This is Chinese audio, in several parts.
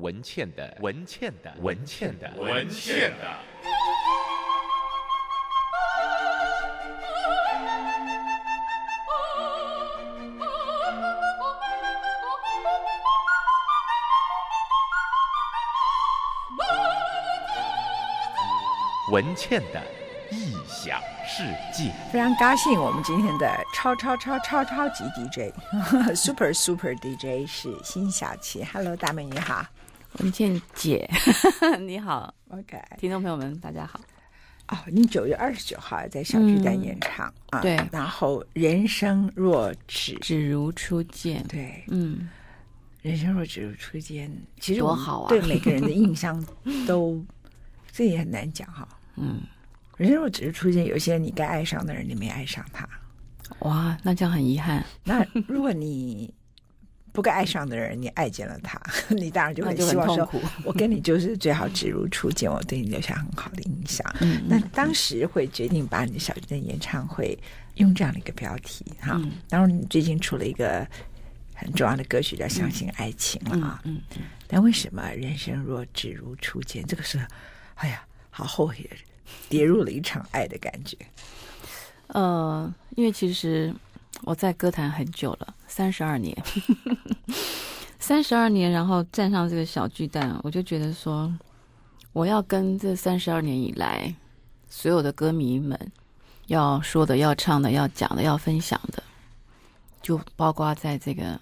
文倩的文倩的文倩的文倩的。文倩的异想世界，非常高兴，我们今天的超超超超超级 DJ，Super Super DJ 是辛晓琪。Hello，大美你好，文倩姐你好，OK，听众朋友们大家好。哦，你九月二十九号在小巨蛋演唱、嗯、啊？对。然后人生若只只如初见，对，嗯，人生若只如初见，其实多好啊！对每个人的印象都，这也很难讲哈。嗯，人生若只是初见，有些你该爱上的人，你没爱上他，哇，那这样很遗憾。那如果你不该爱上的人，你爱见了他，你当然就会希望说，我跟你就是最好只如初见，我对你留下很好的印象。嗯，那当时会决定把你的小巨蛋演唱会用这样的一个标题哈。嗯，当然你最近出了一个很重要的歌曲叫《相信爱情》了啊。嗯嗯，但为什么人生若只如初见？这个是，哎呀，好后悔。跌入了一场爱的感觉，呃，因为其实我在歌坛很久了，三十二年，三十二年，然后站上这个小巨蛋，我就觉得说，我要跟这三十二年以来所有的歌迷们要说的、要唱的、要讲的、要分享的，就包括在这个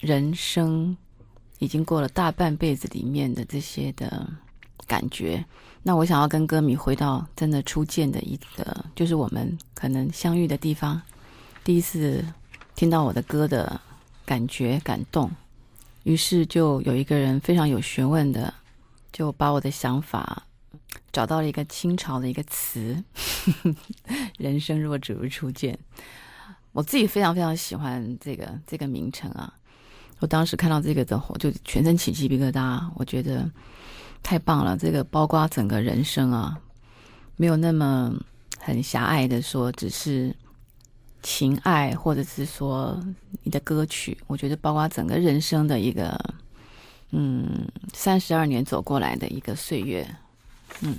人生已经过了大半辈子里面的这些的感觉。那我想要跟歌迷回到真的初见的一个，就是我们可能相遇的地方，第一次听到我的歌的感觉感动，于是就有一个人非常有学问的，就把我的想法找到了一个清朝的一个词，人生若只如初见。我自己非常非常喜欢这个这个名称啊，我当时看到这个的话，就全身起鸡皮疙瘩，我觉得。太棒了！这个包括整个人生啊，没有那么很狭隘的说，只是情爱，或者是说你的歌曲。我觉得包括整个人生的一个，嗯，三十二年走过来的一个岁月，嗯，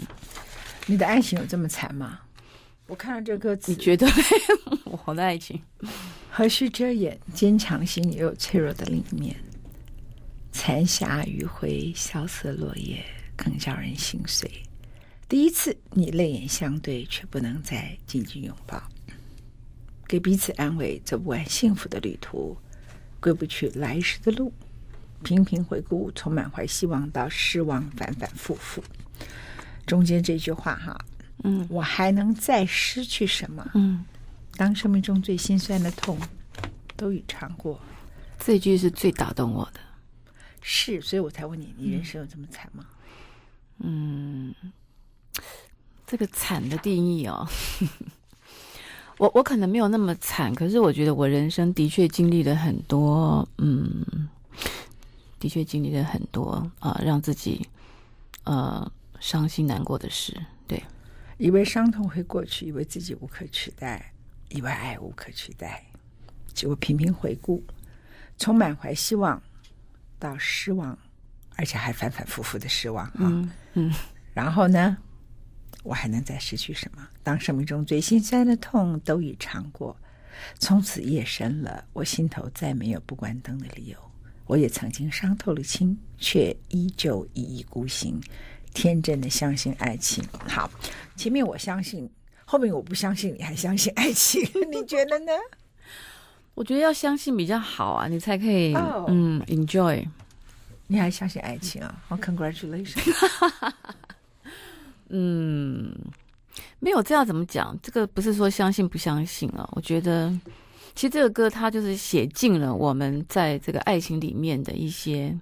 你的爱情有这么惨吗？我看到这个歌词，你觉得我的爱情何须遮掩？坚强心也有脆弱的另一面。残霞余晖，萧瑟落叶，更叫人心碎。第一次，你泪眼相对，却不能再紧紧拥抱，给彼此安慰，走不完幸福的旅途，归不去来时的路。频频回顾，从满怀希望到失望，反反复复。中间这句话，哈，嗯，我还能再失去什么？嗯，当生命中最心酸的痛都已尝过，这句是最打动我的。是，所以我才问你，你人生有这么惨吗？嗯，这个惨的定义哦，我我可能没有那么惨，可是我觉得我人生的确经历了很多，嗯，的确经历了很多啊、呃，让自己呃伤心难过的事。对，以为伤痛会过去，以为自己无可取代，以为爱无可取代，结果频频回顾，从满怀希望。到失望，而且还反反复复的失望啊、嗯。嗯，然后呢，我还能再失去什么？当生命中最心酸的痛都已尝过，从此夜深了，我心头再没有不关灯的理由。我也曾经伤透了心，却依旧一意孤行，天真的相信爱情。好，前面我相信，后面我不相信，你还相信爱情？你觉得呢？我觉得要相信比较好啊，你才可以、oh, 嗯 enjoy。你还相信爱情啊？好、oh,，congratulations。嗯，没有这要怎么讲？这个不是说相信不相信啊。我觉得其实这个歌它就是写尽了我们在这个爱情里面的一些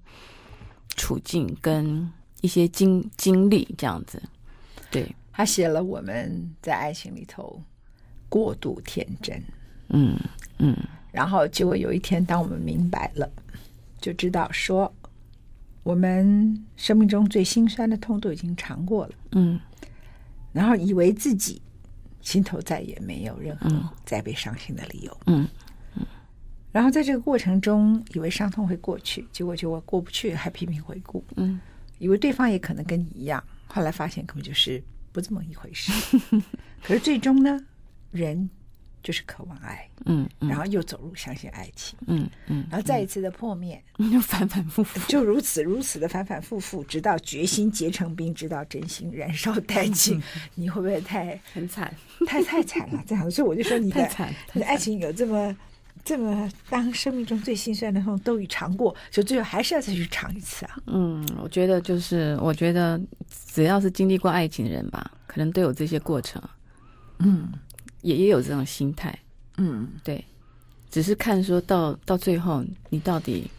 处境跟一些经经历，这样子。对，他写了我们在爱情里头过度天真。嗯嗯。然后，结果有一天，当我们明白了，就知道说，我们生命中最心酸的痛都已经尝过了。嗯，然后以为自己心头再也没有任何再被伤心的理由。嗯嗯，然后在这个过程中，以为伤痛会过去，结果就我过不去，还频频回顾。嗯，以为对方也可能跟你一样，后来发现根本就是不这么一回事。可是最终呢，人就是渴望爱，嗯，嗯然后又走入相信爱情，嗯嗯，然后再一次的破灭，就 反反复复，就如此如此的反反复复，直到决心结成冰，直到真心燃烧殆尽。你会不会太很惨？太太惨了，这样。所以我就说你的太惨，你的爱情有这么这么，当生命中最心酸的痛都已尝过，就最后还是要再去尝一次啊。嗯，我觉得就是，我觉得只要是经历过爱情的人吧，可能都有这些过程。嗯，也也有这种心态。嗯，对，只是看说到到最后，你到底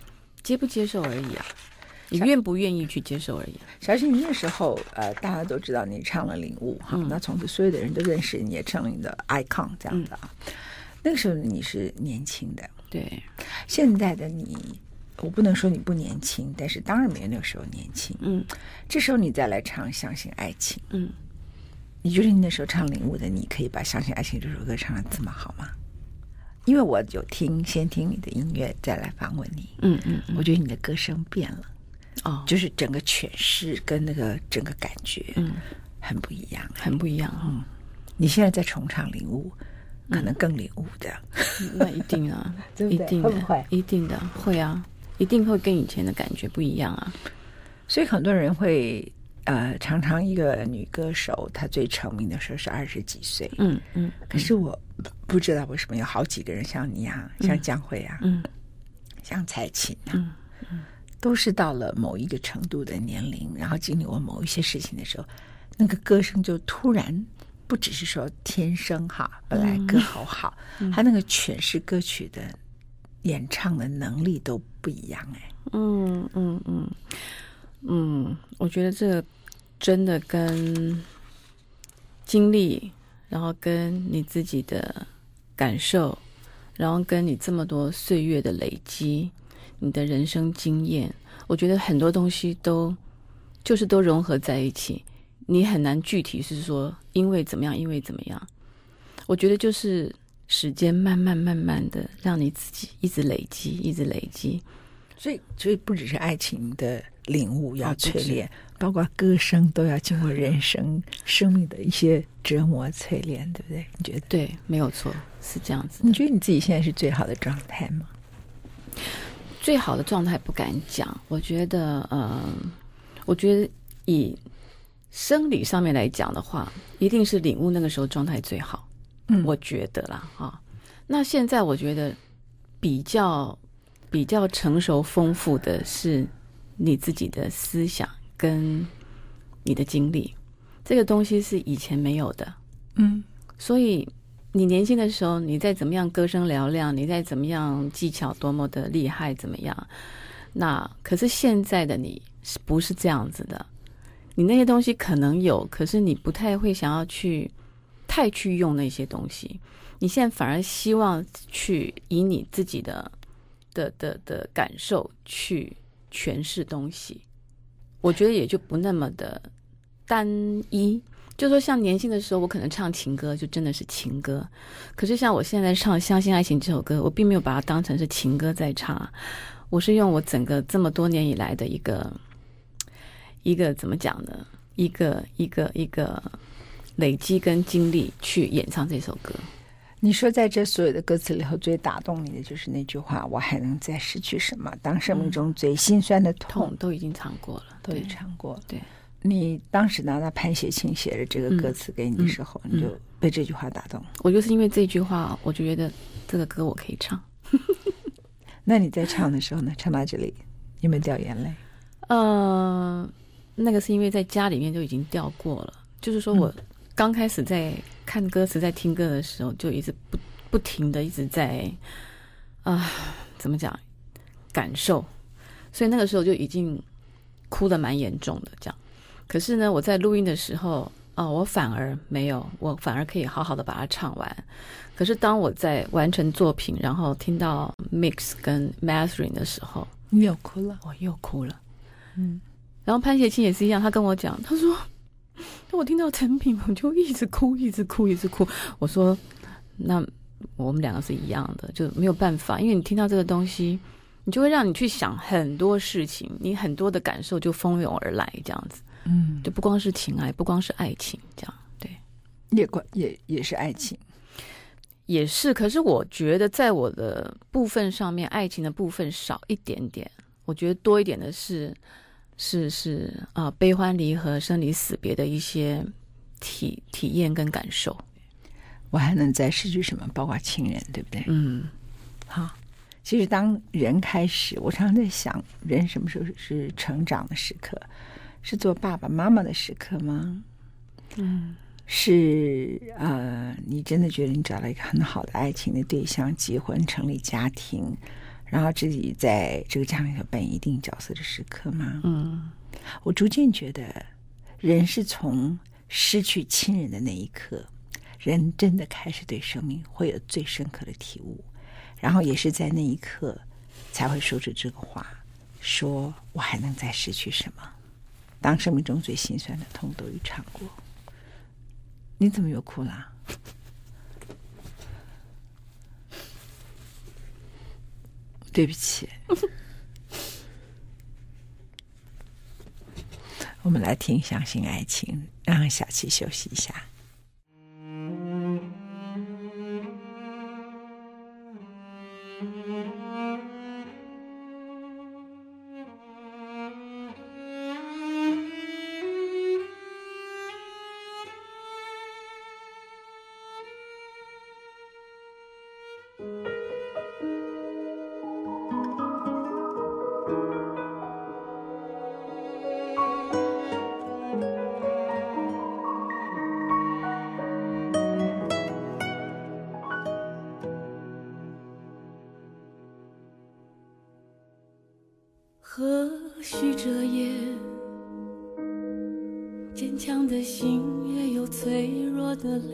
接不接受而已啊，你愿不愿意去接受而已啊。小新，你那时候呃，大家都知道你唱了《领悟》哈、嗯，那从此所有的人都认识你，也成了你的 icon 这样的啊。嗯那个时候你是年轻的，对。现在的你，我不能说你不年轻，但是当然没有那个时候年轻。嗯，这时候你再来唱《相信爱情》，嗯，你觉得你那时候唱《领悟》的，你可以把《相信爱情》这首歌唱的这么好吗？因为我有听，先听你的音乐，再来访问你。嗯嗯，嗯，我觉得你的歌声变了，哦，就是整个诠释跟那个整个感觉，嗯，很不一样，很不一样。嗯，你现在在重唱《领悟》。可能更领悟的，嗯、那一定啊，对对一定的，会会？一定的会啊，一定会跟以前的感觉不一样啊。所以很多人会呃，常常一个女歌手她最成名的时候是二十几岁，嗯嗯。可是我不知道为什么有好几个人像你啊，嗯、像江蕙啊，嗯，像蔡琴啊，嗯嗯，都是到了某一个程度的年龄，然后经历过某一些事情的时候，那个歌声就突然。不只是说天生哈，本来歌喉好，嗯、那个诠释歌曲的演唱的能力都不一样哎。嗯嗯嗯嗯，嗯我觉得这个真的跟经历，然后跟你自己的感受，然后跟你这么多岁月的累积，你的人生经验，我觉得很多东西都就是都融合在一起。你很难具体是说因为怎么样，因为怎么样？我觉得就是时间慢慢慢慢的让你自己一直累积，一直累积。所以，所以不只是爱情的领悟要淬炼，包括歌声都要经过人生生命的一些折磨淬炼，对不对？你觉得？对，没有错，是这样子。你觉得你自己现在是最好的状态吗？最好的状态不敢讲。我觉得，嗯，我觉得以。生理上面来讲的话，一定是领悟那个时候状态最好，嗯，我觉得啦，哈。那现在我觉得比较比较成熟丰富的是你自己的思想跟你的经历，这个东西是以前没有的，嗯。所以你年轻的时候，你再怎么样歌声嘹亮，你再怎么样技巧多么的厉害，怎么样？那可是现在的你是不是这样子的？你那些东西可能有，可是你不太会想要去太去用那些东西。你现在反而希望去以你自己的的的的感受去诠释东西。我觉得也就不那么的单一。就说像年轻的时候，我可能唱情歌，就真的是情歌。可是像我现在唱《相信爱情》这首歌，我并没有把它当成是情歌在唱，我是用我整个这么多年以来的一个。一个怎么讲呢？一个一个一个累积跟经历去演唱这首歌。你说在这所有的歌词里头，最打动你的就是那句话：“我还能再失去什么？”当生命中最心酸的痛，痛都已经尝过了，都已经尝过了。对，你当时拿到潘写清写的这个歌词给你的时候，嗯、你就被这句话打动。我就是因为这句话，我就觉得这个歌我可以唱。那你在唱的时候呢？唱到这里有没有掉眼泪？嗯、呃。那个是因为在家里面就已经掉过了，就是说我刚开始在看歌词、在听歌的时候，就一直不不停的一直在啊、呃，怎么讲感受，所以那个时候就已经哭的蛮严重的这样。可是呢，我在录音的时候啊、呃，我反而没有，我反而可以好好的把它唱完。可是当我在完成作品，然后听到 mix 跟 mastering 的时候，你又哭了，我又哭了，嗯。然后潘协清也是一样，他跟我讲，他说：“ 那我听到成品，我就一直哭，一直哭，一直哭。”我说：“那我们两个是一样的，就没有办法，因为你听到这个东西，你就会让你去想很多事情，你很多的感受就蜂拥而来，这样子。嗯，就不光是情爱，不光是爱情，这样对，也关也也是爱情，也是。可是我觉得在我的部分上面，爱情的部分少一点点。我觉得多一点的是，是是啊，悲欢离合、生离死别的一些体体验跟感受。我还能再失去什么？包括亲人，对不对？嗯，好。其实当人开始，我常常在想，人什么时候是成长的时刻？是做爸爸妈妈的时刻吗？嗯，是呃，你真的觉得你找到一个很好的爱情的对象，结婚成立家庭，然后自己在这个家里头扮演一定角色的时刻吗？嗯，我逐渐觉得，人是从失去亲人的那一刻，人真的开始对生命会有最深刻的体悟，然后也是在那一刻才会说出这个话：说我还能再失去什么？当生命中最心酸的痛都已尝过，你怎么又哭了？对不起，我们来听《相信爱情》，让小七休息一下。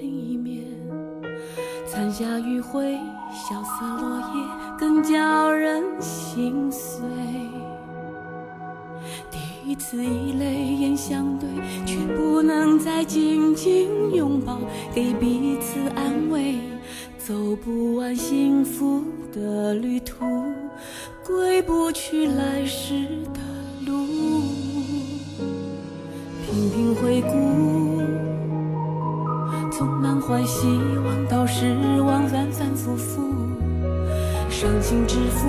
另一面。残霞余晖，萧瑟落叶，更叫人心碎。第一次以泪眼相对，却不能再紧紧拥抱，给彼此安慰。走不完幸福的旅途。回不去来时的路，频频回顾，从满怀希望到失望，反反复复，伤心之负，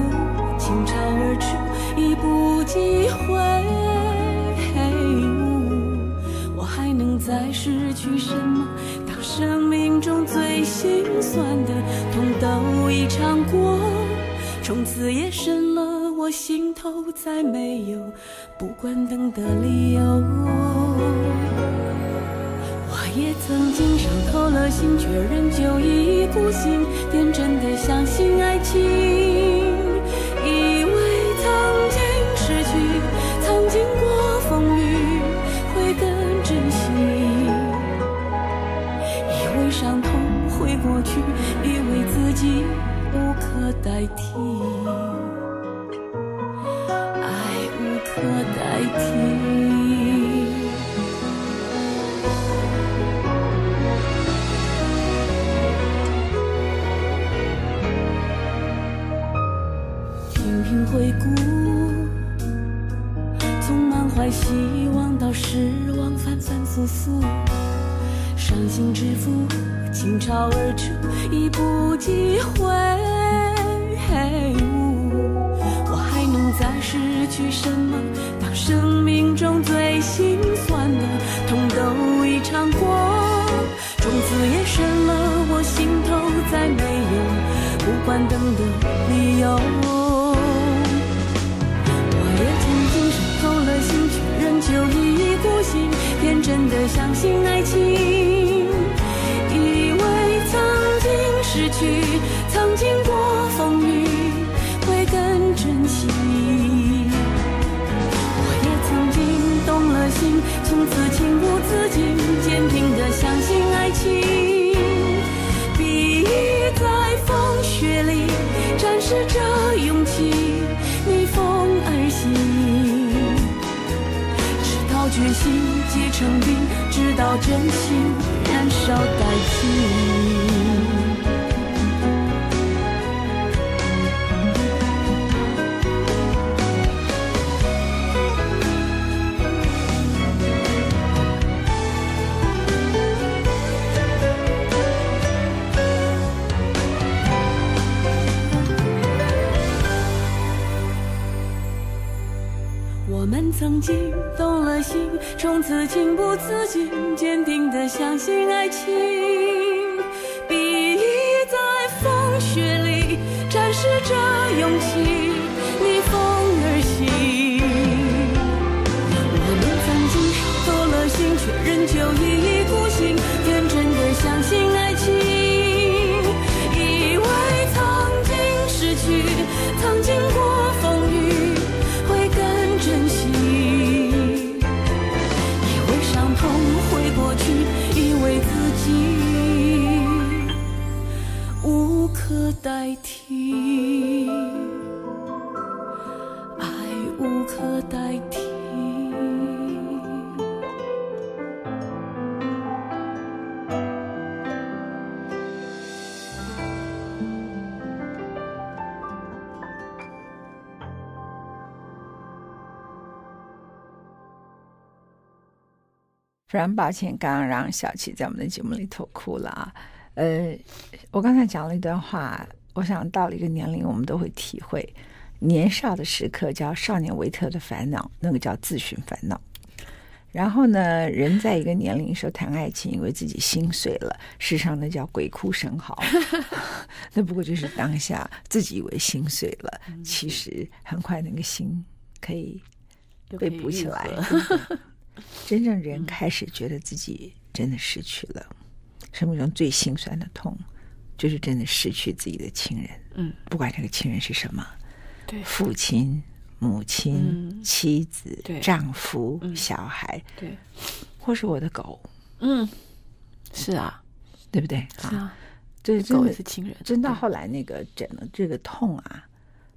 倾巢而出，已不计悔。我还能再失去什么？当生命中最心酸的痛都已尝过，从此夜深了。我心头再没有不关灯的理由。也曾经伤透了心，却仍旧一意孤行，天真的相信爱情，以为曾经失去，曾经过风雨会更珍惜，以为伤痛会过去，以为自己无可代替。爱无可代替。希望到失望，反反复复，伤心之负，倾巢而出，已不计悔。再失去什么？当生命中最心酸的痛都已尝过，从此夜深了，我心头再没有不关灯的理由。心，天真的相信爱情，以为曾经失去，曾经过风雨会更珍惜。我也曾经动了心从此情不自禁，坚定的相信爱情，直到真心燃烧殆尽。我们曾经心，从此情不自禁，坚定地相信爱情。比翼在风雪里展示着勇气。非常抱歉，刚刚让小琪在我们的节目里头哭了啊。呃，我刚才讲了一段话，我想到了一个年龄，我们都会体会，年少的时刻叫少年维特的烦恼，那个叫自寻烦恼。然后呢，人在一个年龄时候谈爱情，以为自己心碎了，事实上那叫鬼哭神嚎，那不过就是当下自己以为心碎了，其实很快那个心可以被补起来。真正人开始觉得自己真的失去了。生命中最心酸的痛，就是真的失去自己的亲人。嗯，不管这个亲人是什么，对，父亲、母亲、嗯、妻子、丈夫、嗯、小孩，对，或是我的狗。嗯，是啊，对不对？是啊，这狗也是亲人。真到后来，那个整个这个痛啊。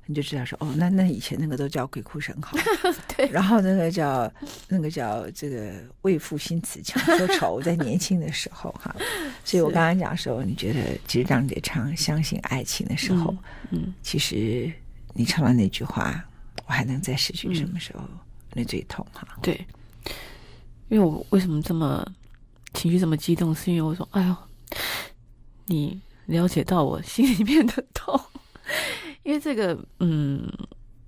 你就知道说哦，那那以前那个都叫鬼哭神嚎，对，然后那个叫那个叫这个为赋新词强说愁，在年轻的时候哈，所以我刚刚讲说，你觉得其实张杰唱相信爱情的时候，嗯，嗯其实你唱完那句话，我还能再失去什么时候？嗯、那最痛哈。对，因为我为什么这么情绪这么激动，是因为我说，哎呦，你了解到我心里面的痛。因为这个，嗯，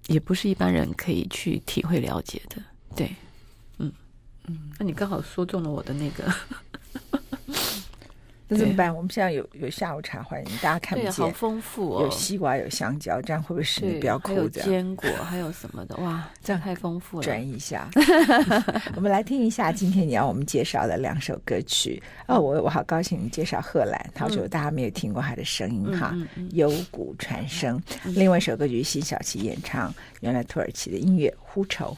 也不是一般人可以去体会了解的，对，嗯嗯，那你刚好说中了我的那个。那怎么办？我们现在有有下午茶，欢迎大家看不见，好丰富哦，有西瓜，有香蕉，这样会不会使你不要哭？还有坚果，还有什么的？哇，这样太丰富了。转移一下，我们来听一下今天你要我们介绍的两首歌曲。哦，我我好高兴你介绍贺兰，他说大家没有听过他的声音哈，幽谷传声。另外一首歌曲辛晓琪演唱，原来土耳其的音乐《呼愁》。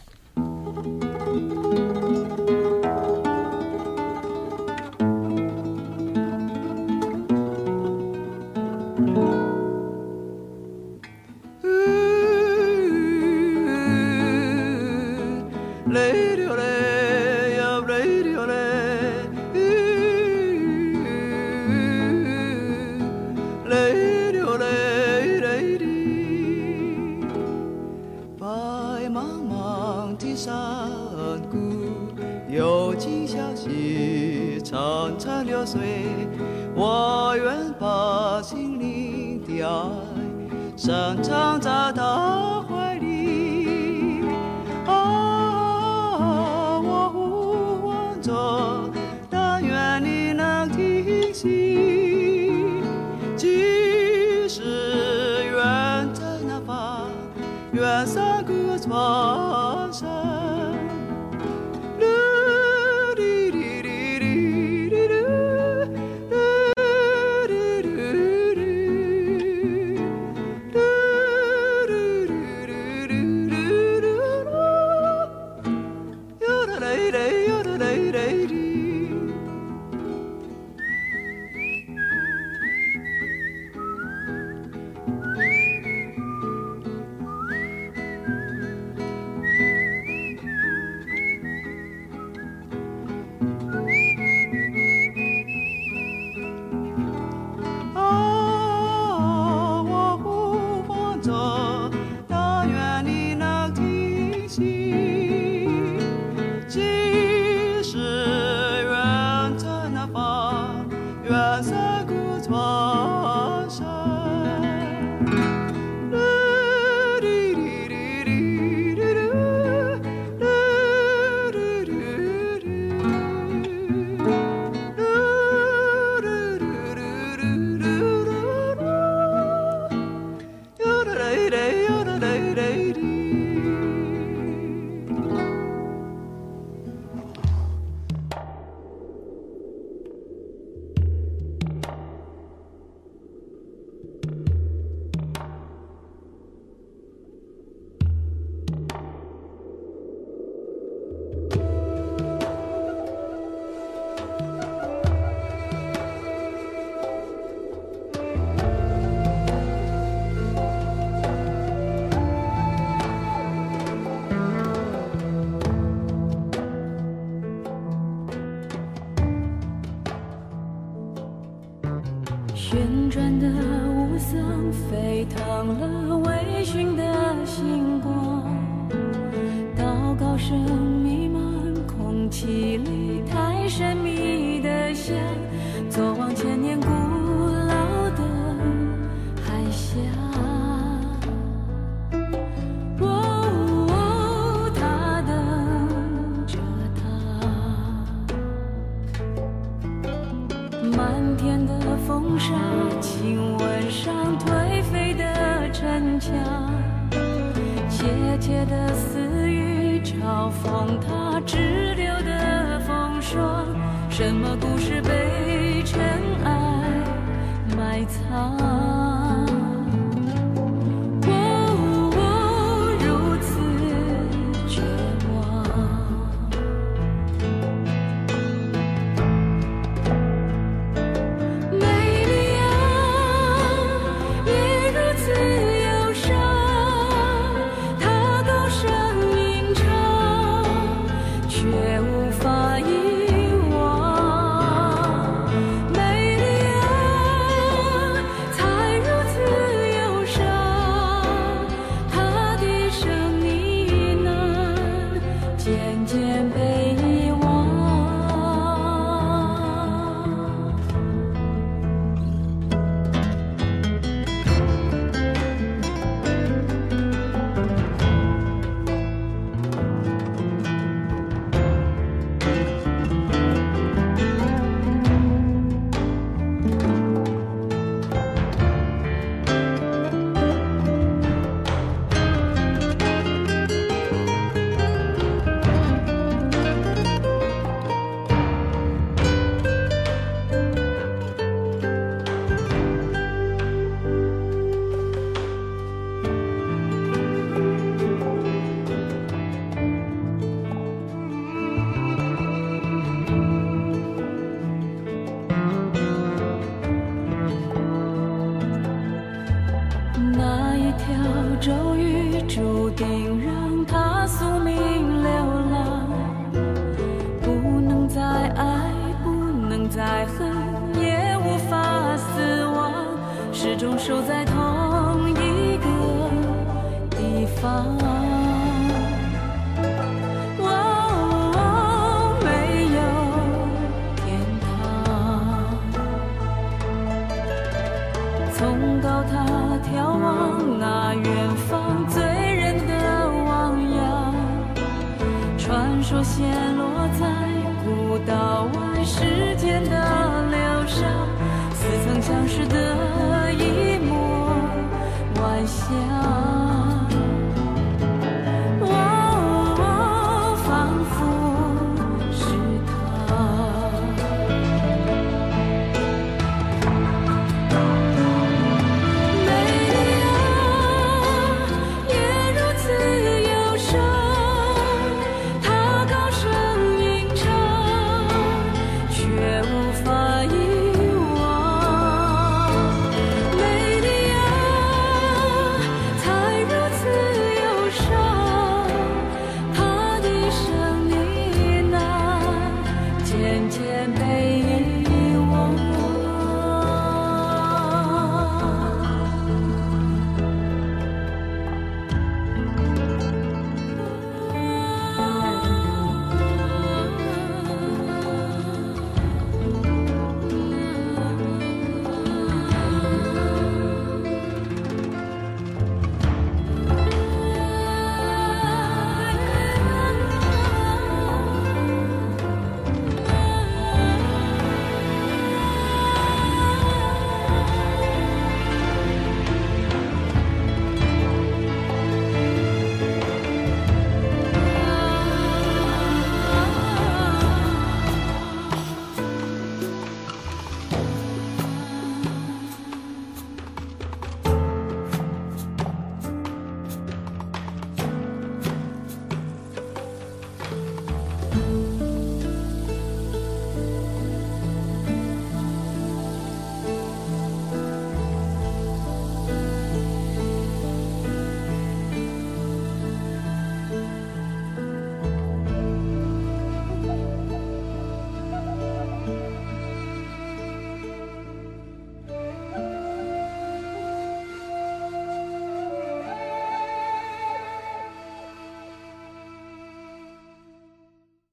亮了微醺的星光，祷告声弥漫空气。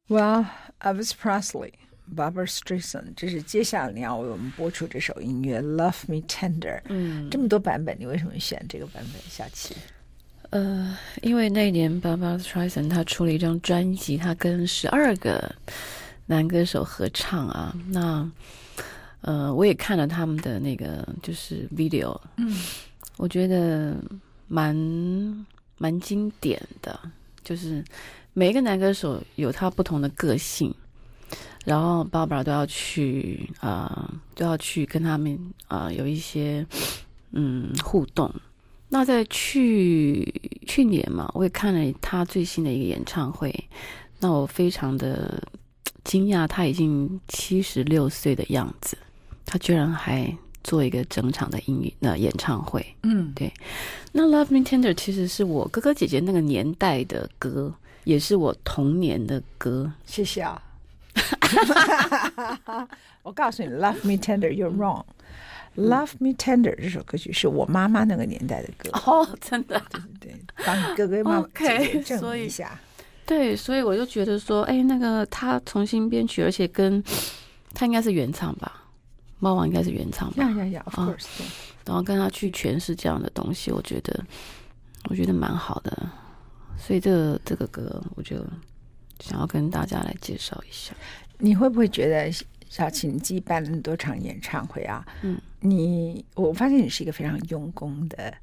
Well, Elvis Presley, Barbra Streisand，这是接下来你要为我们播出这首音乐《Love Me Tender》。嗯，这么多版本，你为什么选这个版本？小琪，呃，因为那年 Barbra Streisand 他出了一张专辑，他跟十二个男歌手合唱啊。那呃，我也看了他们的那个就是 video，嗯，我觉得蛮蛮经典的，就是。每一个男歌手有他不同的个性，然后 Barbra 都要去啊、呃，都要去跟他们啊、呃、有一些嗯互动。那在去去年嘛，我也看了他最新的一个演唱会，那我非常的惊讶，他已经七十六岁的样子，他居然还做一个整场的音乐的演唱会。嗯，对。那 Love Me Tender 其实是我哥哥姐姐那个年代的歌。也是我童年的歌，谢谢啊！我告诉你，Love Me Tender, You're Wrong。Love Me Tender 这首歌曲是我妈妈那个年代的歌哦，真的，对对对，帮你哥哥妈妈证明一下。对，所以我就觉得说，哎，那个他重新编曲，而且跟他应该是原唱吧，猫王应该是原唱吧，呀呀呀，Of course。然后跟他去诠释这样的东西，我觉得，我觉得蛮好的。所以这个这个歌，我就想要跟大家来介绍一下。你会不会觉得小琪你自己办了那么多场演唱会啊？嗯，你我发现你是一个非常用功的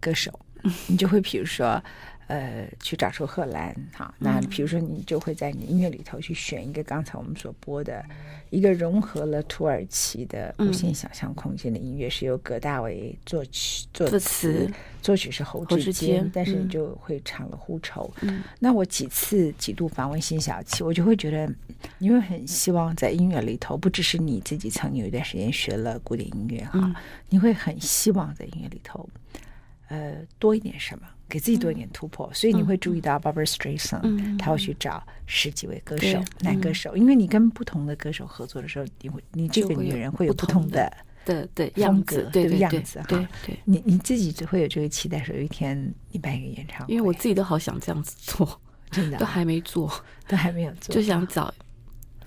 歌手，嗯、你就会比如说。呃，去找出贺兰哈，那比如说你就会在你音乐里头去选一个刚才我们所播的一个融合了土耳其的无限想象空间的音乐，是由葛大为作曲作词，作曲是侯志坚，但是你就会唱了《呼愁》。那我几次几度访问辛晓琪，我就会觉得你会很希望在音乐里头，不只是你自己曾经有一段时间学了古典音乐哈，你会很希望在音乐里头，呃，多一点什么。给自己多一点突破，嗯、所以你会注意到 Barbra Streisand，嗯、他会去找十几位歌手，男歌手，因为你跟不同的歌手合作的时候，你会，你这个女人会有不同的的的样子，对样子哈。对对，你你自己只会有这个期待，说有一天你办一个演唱会，因为我自己都好想这样子做，真的、啊、都还没做，都还没有做，就想找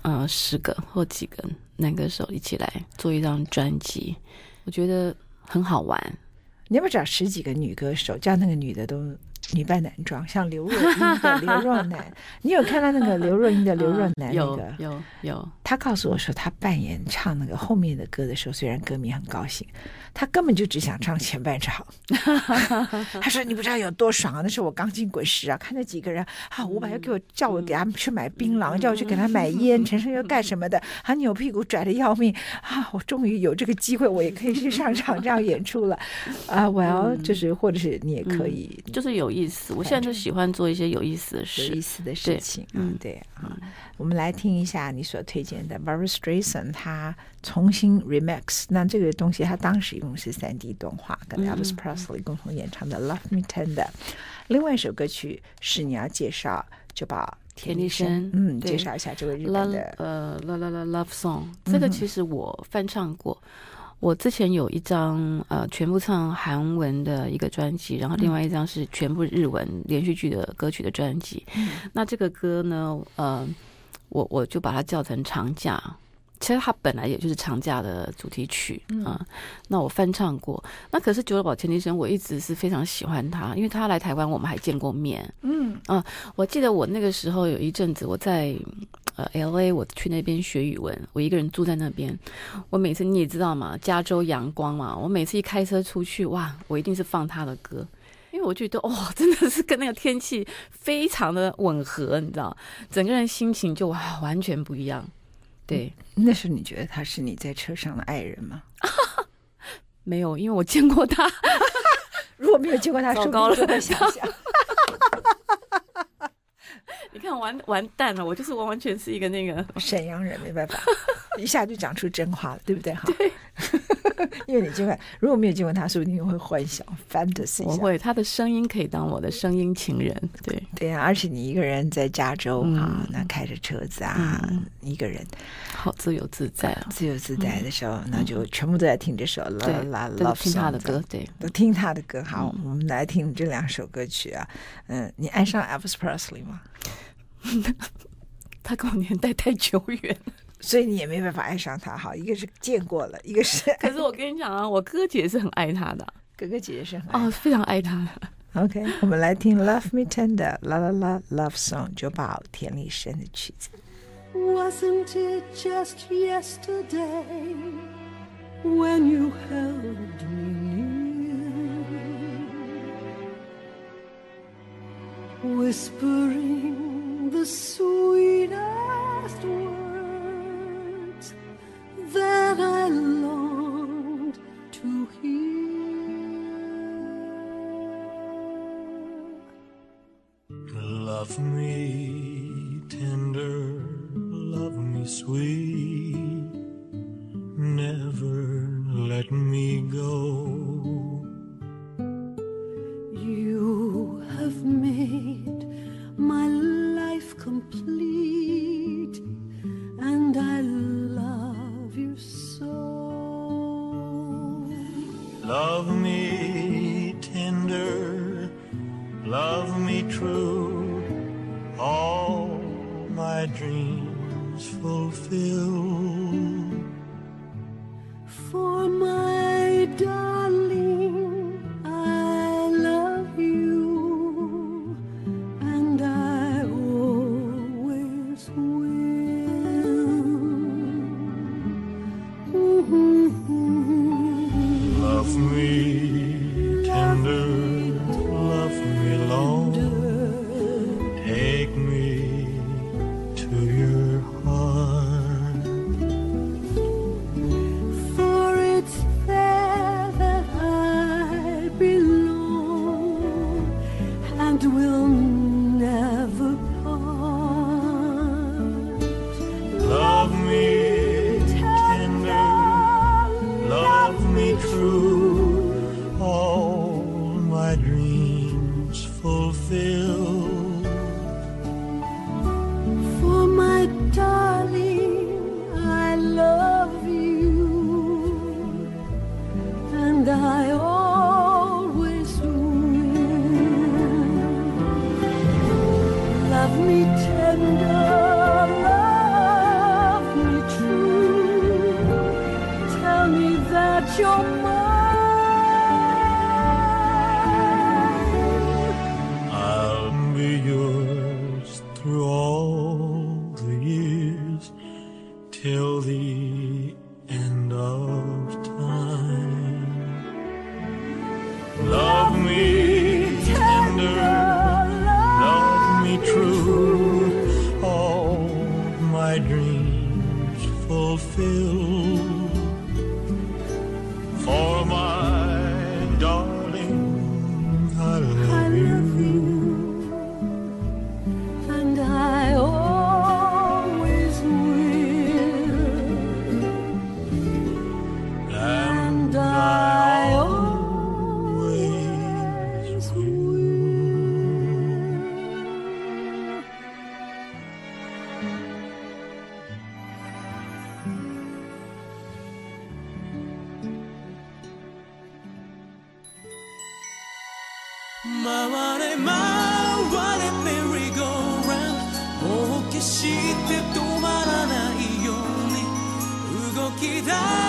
嗯、呃、十个或几个男歌手一起来做一张专辑，我觉得很好玩。你要不找十几个女歌手，叫那个女的都女扮男装，像刘若英的 刘若男。你有看到那个刘若英的刘若男那个？有有有。他告诉我说，他扮演唱那个后面的歌的时候，虽然歌迷很高兴。他根本就只想唱前半场。他说：“你不知道有多爽啊！那时候我刚进滚石啊，看那几个人啊，伍佰又给我叫我给他们去买槟榔，叫我去给他买烟，陈升又干什么的，还扭屁股拽的要命啊！我终于有这个机会，我也可以去上场这样演出了啊！我要就是，或者是你也可以，就是有意思。我现在就喜欢做一些有意思的事，有意思的事情。嗯，对啊。我们来听一下你所推荐的 Barbra Streisand，他重新 remix。那这个东西他当时用。是三 D 动画，跟 Elvis Presley 共同演唱的《Love Me Tender》。另外一首歌曲是你要介绍，就把田丽生，嗯，介绍一下这位日本的呃 La La Love Song。这个其实我翻唱过，我之前有一张呃全部唱韩文的一个专辑，然后另外一张是全部日文连续剧的歌曲的专辑。那这个歌呢，呃，我我就把它叫成长假。其实它本来也就是长假的主题曲啊，那我翻唱过。那可是久保宝田丽生，我一直是非常喜欢他，因为他来台湾我们还见过面。嗯啊，我记得我那个时候有一阵子我在呃 L A，我去那边学语文，我一个人住在那边。我每次你也知道嘛，加州阳光嘛，我每次一开车出去，哇，我一定是放他的歌，因为我觉得哇、哦，真的是跟那个天气非常的吻合，你知道，整个人心情就哇完全不一样。对，那时候你觉得他是你在车上的爱人吗？没有，因为我见过他。如果没有见过他，糟糕了，想想。你看，完完蛋了，我就是完完全是一个那个 沈阳人，没办法，一下就讲出真话了，对不对？哈。对。因为你见过，如果没有见过他，说不定会幻想 fantasy。我会，他的声音可以当我的声音情人。对对呀、啊，而且你一个人在加州啊，嗯、那开着车子啊，嗯、一个人好自由自在啊，自由自在的时候，嗯、那就全部都在听这首《La La Love》，听他的歌，对，都听他的歌。好，嗯、我们来听这两首歌曲啊。嗯，你爱上 Elvis Presley 吗？他跟我年代太久远了，所以你也没办法爱上他。哈，一个是见过了，一个是 可是我跟你讲啊，我哥哥姐姐是很爱他的，哥哥姐姐是很哦，非常爱他。OK，我们来听《Love Me Tender》啦啦啦 Love Song，久保田丽生的曲子。Wasn't it just yesterday when you held me near, whispering 回れ回れメリーゴーラン」「もう決して止まらないように」「動き出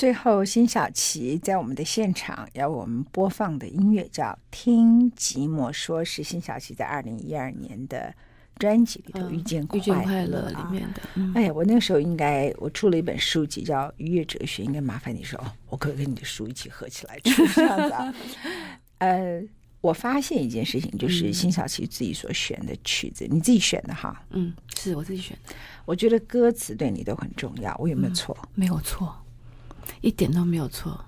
最后，辛晓琪在我们的现场要我们播放的音乐叫《听寂寞说》，是辛晓琪在二零一二年的专辑里头《遇见快乐》里面的。嗯、哎呀，我那个时候应该我出了一本书籍叫《愉悦哲学》，应该麻烦你说哦，我可以跟你的书一起合起来出这样子啊。呃，我发现一件事情，就是辛晓琪自己所选的曲子，嗯、你自己选的哈？嗯，是我自己选的。我觉得歌词对你都很重要，我有没有错？嗯、没有错。一点都没有错，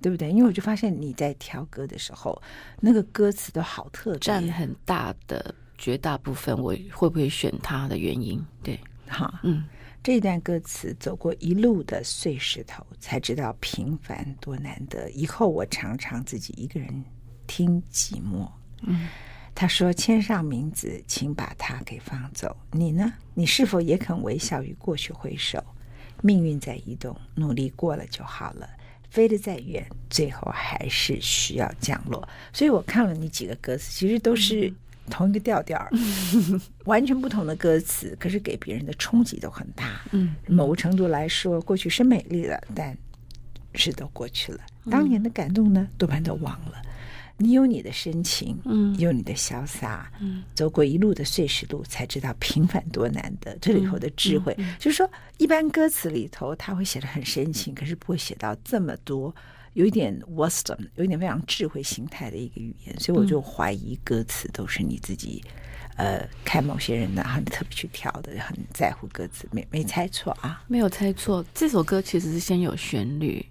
对不对？因为我就发现你在挑歌的时候，那个歌词都好特别，占很大的绝大部分。我会不会选它的原因？对，哈，嗯，这一段歌词走过一路的碎石头，才知道平凡多难得。以后我常常自己一个人听寂寞。嗯，他说：“签上名字，请把它给放走。你呢？你是否也肯微笑与过去挥手？”命运在移动，努力过了就好了。飞得再远，最后还是需要降落。所以我看了你几个歌词，其实都是同一个调调，嗯、完全不同的歌词，可是给别人的冲击都很大。嗯，某个程度来说，过去是美丽的，但是都过去了。当年的感动呢，多半都忘了。你有你的深情，嗯，有你的潇洒，嗯，走过一路的碎石路，才知道平凡多难得。这里头的智慧，嗯嗯、就是说，一般歌词里头他会写的很深情，可是不会写到这么多，有一点 wisdom，有一点非常智慧形态的一个语言。所以我就怀疑歌词都是你自己，嗯、呃，看某些人呢，然后你特别去挑的，很在乎歌词，没没猜错啊？没有猜错，这首歌其实是先有旋律，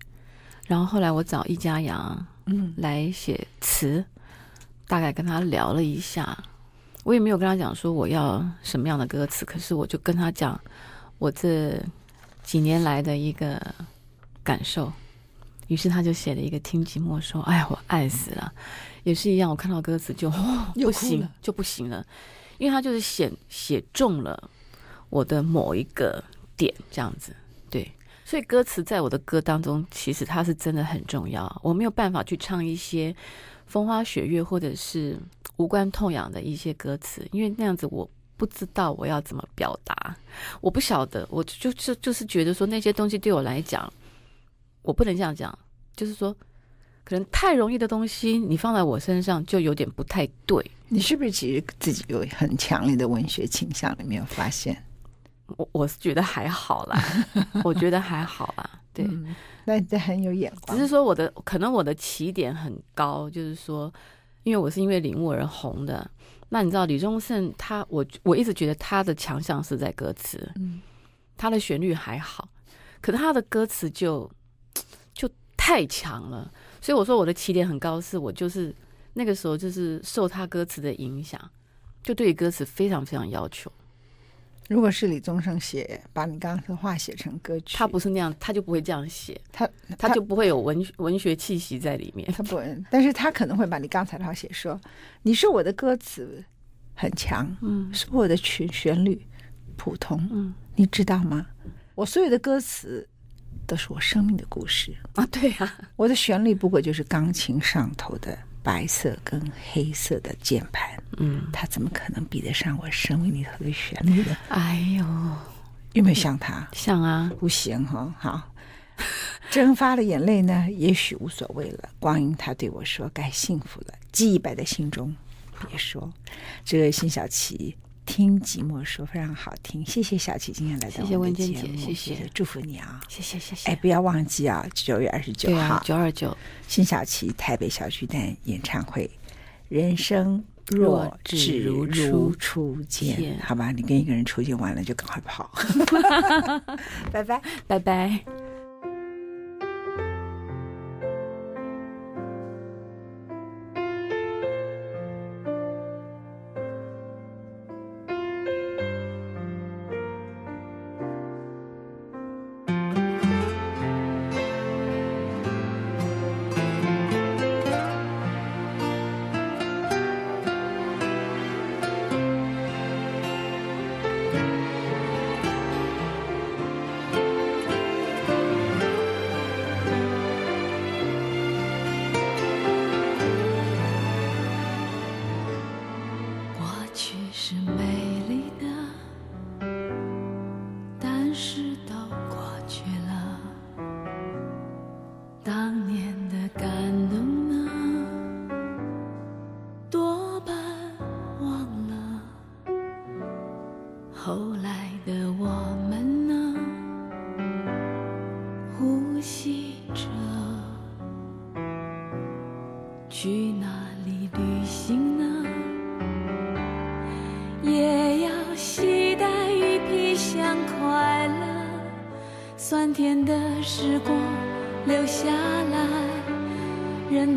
然后后来我找易家扬。嗯，来写词，大概跟他聊了一下，我也没有跟他讲说我要什么样的歌词，可是我就跟他讲我这几年来的一个感受，于是他就写了一个《听寂寞说》，哎呀，我爱死了，也是一样，我看到歌词就 不行，就不行了，因为他就是写写中了我的某一个点，这样子，对。所以歌词在我的歌当中，其实它是真的很重要。我没有办法去唱一些风花雪月或者是无关痛痒的一些歌词，因为那样子我不知道我要怎么表达，我不晓得，我就就就是觉得说那些东西对我来讲，我不能这样讲，就是说可能太容易的东西，你放在我身上就有点不太对。你是不是其实自己有很强烈的文学倾向？你没有发现？我我是觉得还好啦，我觉得还好啦，对，那这、嗯、很有眼光。只是说我的可能我的起点很高，就是说，因为我是因为领悟而红的。那你知道李宗盛他，我我一直觉得他的强项是在歌词，嗯，他的旋律还好，可是他的歌词就就太强了。所以我说我的起点很高，是我就是那个时候就是受他歌词的影响，就对歌词非常非常要求。如果是李宗盛写，把你刚刚的话写成歌曲，他不是那样，他就不会这样写，他他就不会有文文学气息在里面。他不会，但是他可能会把你刚才的话写说，你是我的歌词很强，嗯，是我的曲旋律普通，嗯，你知道吗？我所有的歌词都是我生命的故事啊，对呀，我的旋律不过就是钢琴上头的。白色跟黑色的键盘，嗯，它怎么可能比得上我生命里头的旋律呢？哎呦，有没有像他？像啊，不行哈、哦，好，蒸发了眼泪呢，也许无所谓了。光阴他对我说：“该幸福了。”记忆摆在心中，别说。这个辛晓琪。听寂寞说非常好听，谢谢小琪今天来到我们的节目，谢谢。温姐，谢谢，祝福你啊，谢谢谢谢。哎，不要忘记啊，九月二十九号，九二九，辛晓琪台北小巨蛋演唱会，人生若只如初见，好吧，你跟一个人初见完了就赶快跑，拜拜。拜拜。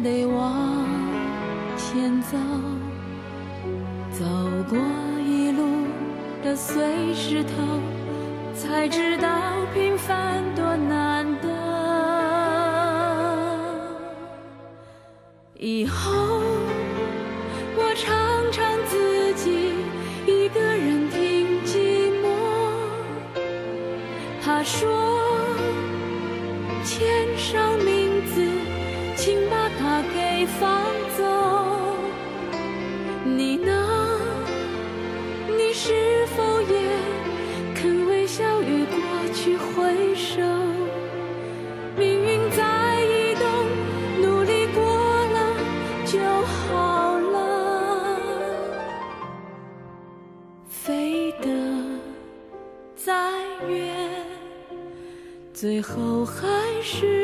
得往前走，走过一路的碎石头，才知道平凡多难得。以后我常常自己一个人听寂寞。他说。放走你呢？你是否也肯微笑与过去挥手？命运在移动，努力过了就好了。飞得再远，最后还是。